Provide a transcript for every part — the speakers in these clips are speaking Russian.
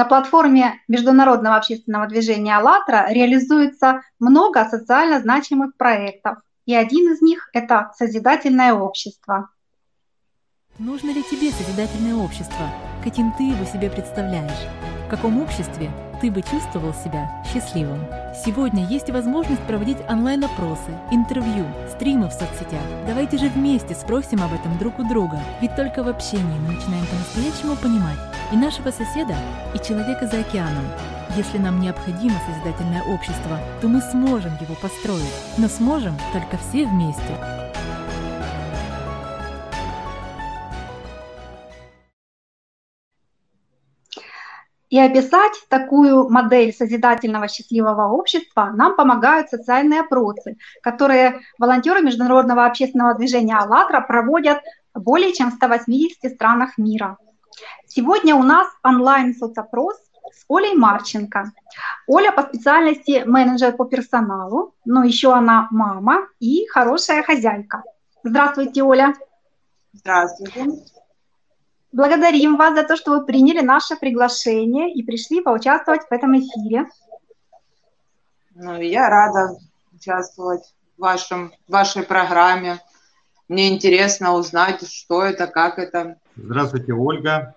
на платформе Международного общественного движения «АЛЛАТРА» реализуется много социально значимых проектов, и один из них – это «Созидательное общество». Нужно ли тебе созидательное общество? Каким ты его себе представляешь? В каком обществе ты бы чувствовал себя счастливым? Сегодня есть возможность проводить онлайн-опросы, интервью, стримы в соцсетях. Давайте же вместе спросим об этом друг у друга, ведь только в общении мы начинаем по-настоящему понимать и нашего соседа, и человека за океаном. Если нам необходимо созидательное общество, то мы сможем его построить, но сможем только все вместе. И описать такую модель созидательного счастливого общества нам помогают социальные опросы, которые волонтеры Международного общественного движения «АЛЛАТРА» проводят более чем в 180 странах мира. Сегодня у нас онлайн-соцопрос с Олей Марченко. Оля по специальности менеджер по персоналу, но еще она мама и хорошая хозяйка. Здравствуйте, Оля. Здравствуйте. Благодарим вас за то, что вы приняли наше приглашение и пришли поучаствовать в этом эфире. Ну, я рада участвовать в, вашем, в вашей программе. Мне интересно узнать, что это, как это. Здравствуйте, Ольга.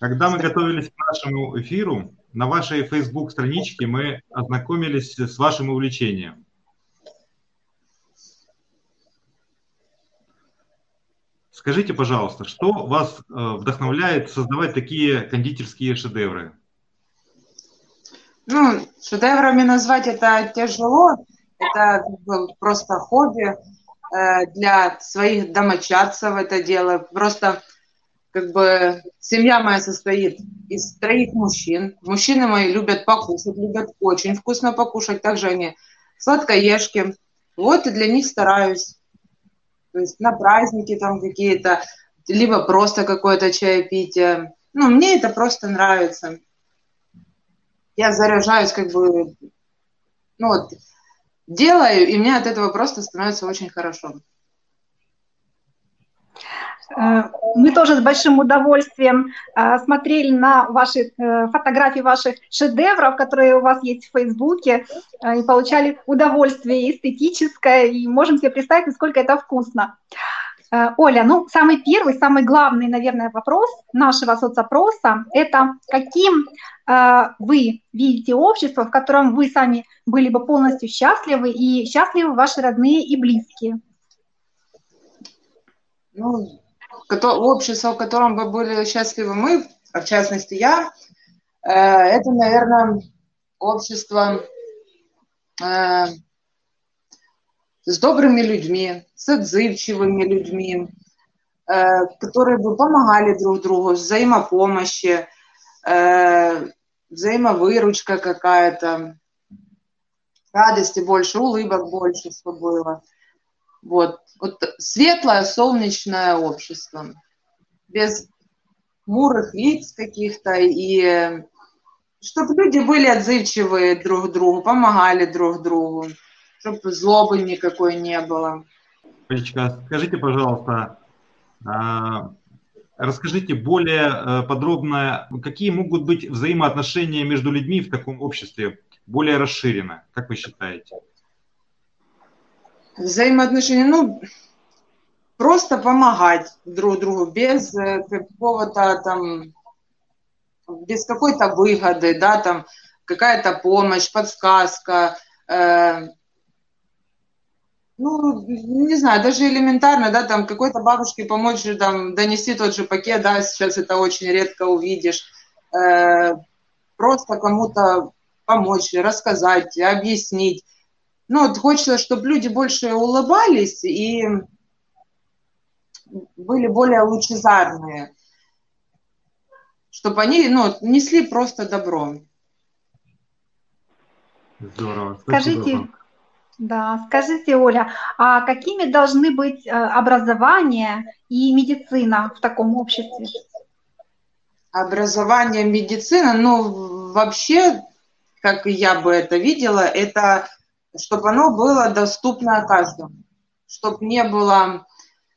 Когда мы готовились к нашему эфиру, на вашей Facebook-страничке мы ознакомились с вашим увлечением. Скажите, пожалуйста, что вас э, вдохновляет создавать такие кондитерские шедевры? Ну, шедеврами назвать это тяжело. Это просто хобби э, для своих домочадцев это дело. Просто как бы семья моя состоит из троих мужчин. Мужчины мои любят покушать, любят очень вкусно покушать. Также они сладкоежки. Вот и для них стараюсь. То есть на праздники там какие-то, либо просто какое-то чаепитие. Ну, мне это просто нравится. Я заряжаюсь как бы, ну вот, делаю, и мне от этого просто становится очень хорошо. Э, мы тоже с большим удовольствием э, смотрели на ваши э, фотографии ваших шедевров, которые у вас есть в Фейсбуке, и получали удовольствие эстетическое, и можем себе представить, насколько это вкусно. Оля, ну, самый первый, самый главный, наверное, вопрос нашего соцопроса – это каким вы видите общество, в котором вы сами были бы полностью счастливы, и счастливы ваши родные и близкие? Ну, общество, в котором бы были счастливы мы, а в частности я, э, это, наверное, общество э, с добрыми людьми, с отзывчивыми людьми, э, которые бы помогали друг другу, взаимопомощи, взаимовыручка какая-то, радости больше, улыбок больше, чтобы было. Вот. вот светлое, солнечное общество. Без мурых лиц каких-то. И чтобы люди были отзывчивые друг другу, помогали друг другу. Чтобы злобы никакой не было. Олечка, скажите, пожалуйста, а, расскажите более э, подробно, какие могут быть взаимоотношения между людьми в таком обществе более расширенно, как вы считаете? Взаимоотношения, ну, просто помогать друг другу без какого-то там, без какой-то выгоды, да, там какая-то помощь, подсказка, э, ну, не знаю, даже элементарно, да, там какой-то бабушке помочь там донести тот же пакет, да, сейчас это очень редко увидишь, э, просто кому-то помочь, рассказать, объяснить, ну, вот хочется, чтобы люди больше улыбались и были более лучезарные, чтобы они ну, несли просто добро. Здорово. Скажите, да, скажите, Оля, а какими должны быть э, образование и медицина в таком обществе? Образование, медицина, ну, вообще, как я бы это видела, это чтобы оно было доступно каждому, чтобы не было,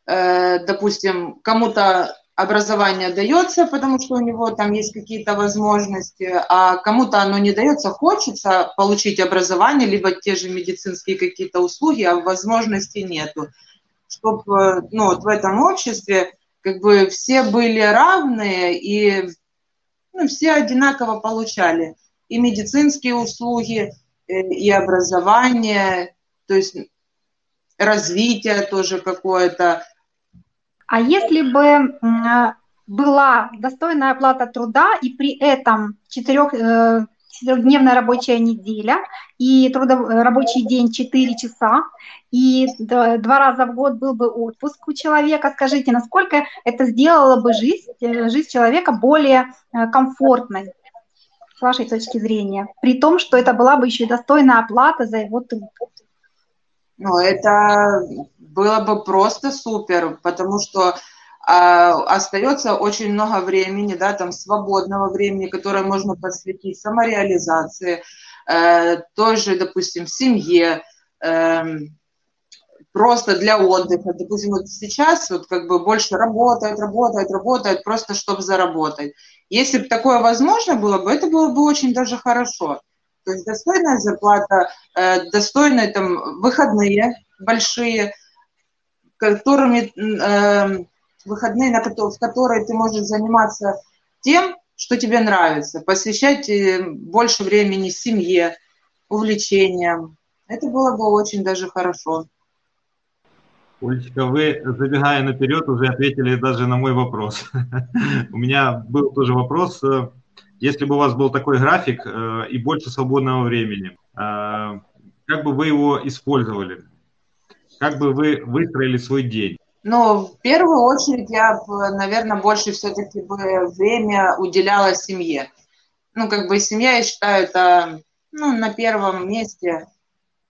э, допустим, кому-то образование дается, потому что у него там есть какие-то возможности, а кому-то оно не дается, хочется получить образование, либо те же медицинские какие-то услуги, а возможности нету. Чтобы ну, вот в этом обществе как бы все были равные и ну, все одинаково получали и медицинские услуги, э, и образование, то есть развитие тоже какое-то, а если бы была достойная оплата труда и при этом четырех, э, четырехдневная рабочая неделя и трудов, рабочий день 4 часа, и два раза в год был бы отпуск у человека, скажите, насколько это сделало бы жизнь, э, жизнь человека более э, комфортной, с вашей точки зрения, при том, что это была бы еще и достойная оплата за его труд? Ну, это было бы просто супер, потому что а, остается очень много времени, да, там свободного времени, которое можно посвятить самореализации, э, той же, допустим, семье, э, просто для отдыха. Допустим, вот сейчас вот как бы больше работает, работает, работает, просто чтобы заработать. Если бы такое возможно было бы, это было бы очень даже хорошо. То есть достойная зарплата, э, достойные там выходные большие, которыми э, выходные, на в которые ты можешь заниматься тем, что тебе нравится, посвящать э, больше времени семье, увлечениям. Это было бы очень даже хорошо. Олечка, вы, забегая наперед, уже ответили даже на мой вопрос. У меня был тоже вопрос если бы у вас был такой график э, и больше свободного времени, э, как бы вы его использовали? Как бы вы выстроили свой день? Ну, в первую очередь я, наверное, больше все-таки бы время уделяла семье. Ну, как бы семья, я считаю, это ну, на первом месте.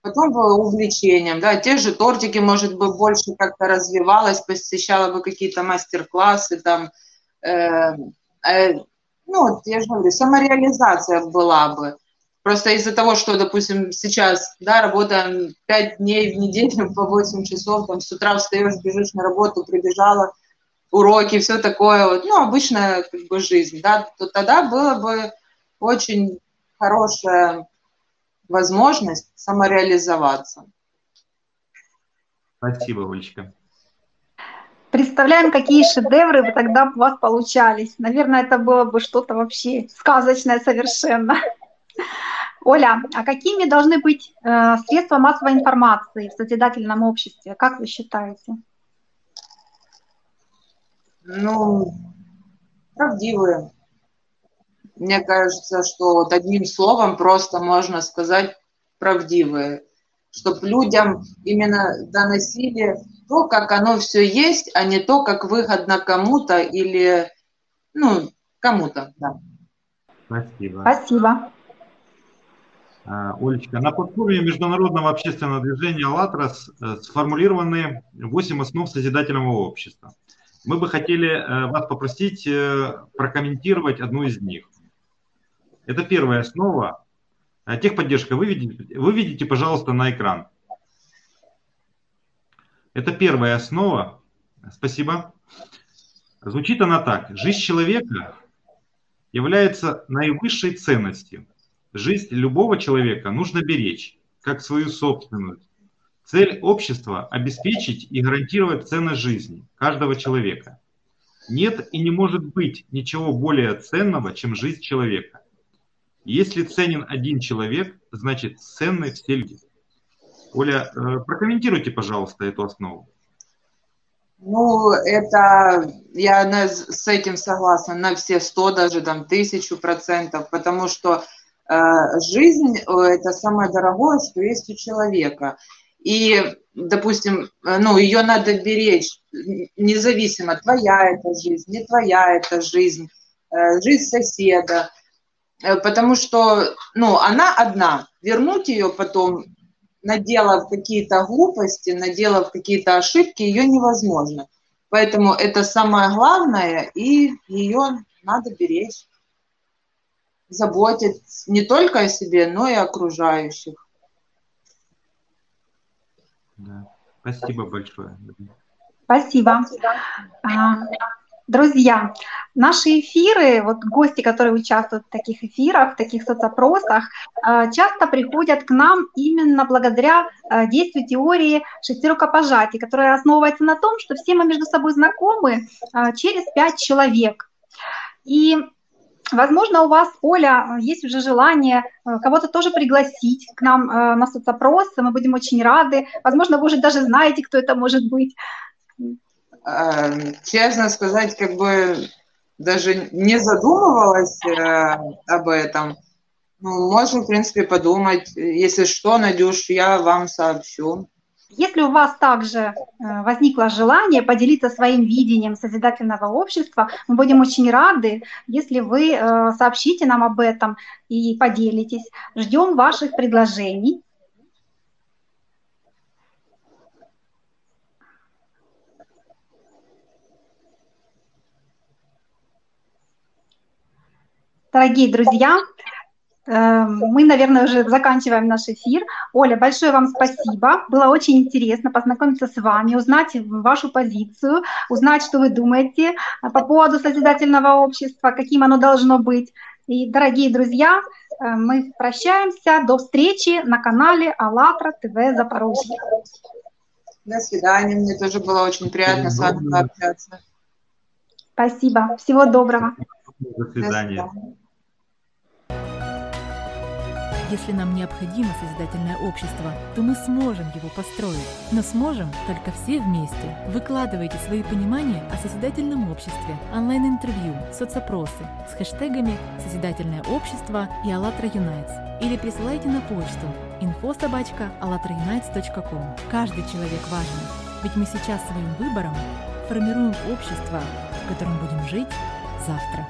Потом бы увлечением, да, те же тортики, может быть, больше как-то развивалась, посещала бы какие-то мастер-классы, там, э, э, ну, я же говорю, самореализация была бы. Просто из-за того, что, допустим, сейчас, да, работаем 5 дней в неделю по 8 часов, там, с утра встаешь, бежишь на работу, прибежала, уроки, все такое, вот, ну, обычная, как бы, жизнь, да, то тогда было бы очень хорошая возможность самореализоваться. Спасибо, Олечка. Представляем, какие шедевры бы тогда у вас получались. Наверное, это было бы что-то вообще сказочное совершенно. Оля, а какими должны быть э, средства массовой информации в созидательном обществе? Как вы считаете? Ну, правдивые. Мне кажется, что вот одним словом просто можно сказать правдивые, чтобы людям именно доносили то, как оно все есть, а не то, как выгодно кому-то или, ну, кому-то, да. Спасибо. Спасибо. А, Олечка, на платформе Международного общественного движения «АЛЛАТРАС» э, сформулированы 8 основ созидательного общества. Мы бы хотели э, вас попросить э, прокомментировать одну из них. Это первая основа. Техподдержка вы видите, вы видите, пожалуйста, на экран. Это первая основа. Спасибо. Звучит она так. Жизнь человека является наивысшей ценностью. Жизнь любого человека нужно беречь, как свою собственную. Цель общества – обеспечить и гарантировать ценность жизни каждого человека. Нет и не может быть ничего более ценного, чем жизнь человека. Если ценен один человек, значит ценны все люди. Оля, э, прокомментируйте, пожалуйста, эту основу. Ну, это, я на, с этим согласна на все сто, даже там тысячу процентов, потому что э, жизнь – это самое дорогое, что есть у человека. И, допустим, ну, ее надо беречь, независимо, твоя это жизнь, не твоя это жизнь, э, жизнь соседа, э, потому что, ну, она одна, вернуть ее потом наделав какие-то глупости, наделав какие-то ошибки, ее невозможно. Поэтому это самое главное, и ее надо беречь, заботиться не только о себе, но и окружающих. Да. Спасибо большое. Спасибо. А, Друзья, наши эфиры, вот гости, которые участвуют в таких эфирах, в таких соцопросах, э, часто приходят к нам именно благодаря э, действию теории шести рукопожатий, которая основывается на том, что все мы между собой знакомы э, через пять человек. И Возможно, у вас, Оля, есть уже желание кого-то тоже пригласить к нам на соцопросы. Мы будем очень рады. Возможно, вы уже даже знаете, кто это может быть. Эм, честно сказать, как бы даже не задумывалась э, об этом. Ну, можно, в принципе, подумать. Если что, Надюш, я вам сообщу. Если у вас также э, возникло желание поделиться своим видением созидательного общества, мы будем очень рады, если вы э, сообщите нам об этом и поделитесь. Ждем ваших предложений. Дорогие друзья, эм, мы, наверное, уже заканчиваем наш эфир. Оля, большое вам спасибо. Было очень интересно познакомиться с вами, узнать вашу позицию, узнать, что вы думаете по поводу созидательного общества, каким оно должно быть. И, дорогие друзья, э, мы прощаемся. До встречи на канале АЛЛАТРА ТВ Запорожье. До свидания. Мне тоже было очень приятно с вами пообщаться. Спасибо. Всего доброго. До свидания. Если нам необходимо созидательное общество, то мы сможем его построить. Но сможем только все вместе. Выкладывайте свои понимания о созидательном обществе, онлайн-интервью, соцопросы с хэштегами «Созидательное общество» и «АЛЛАТРА Юнайтс» или присылайте на почту info.alatraunites.com. Каждый человек важен, ведь мы сейчас своим выбором формируем общество, в котором будем жить завтра.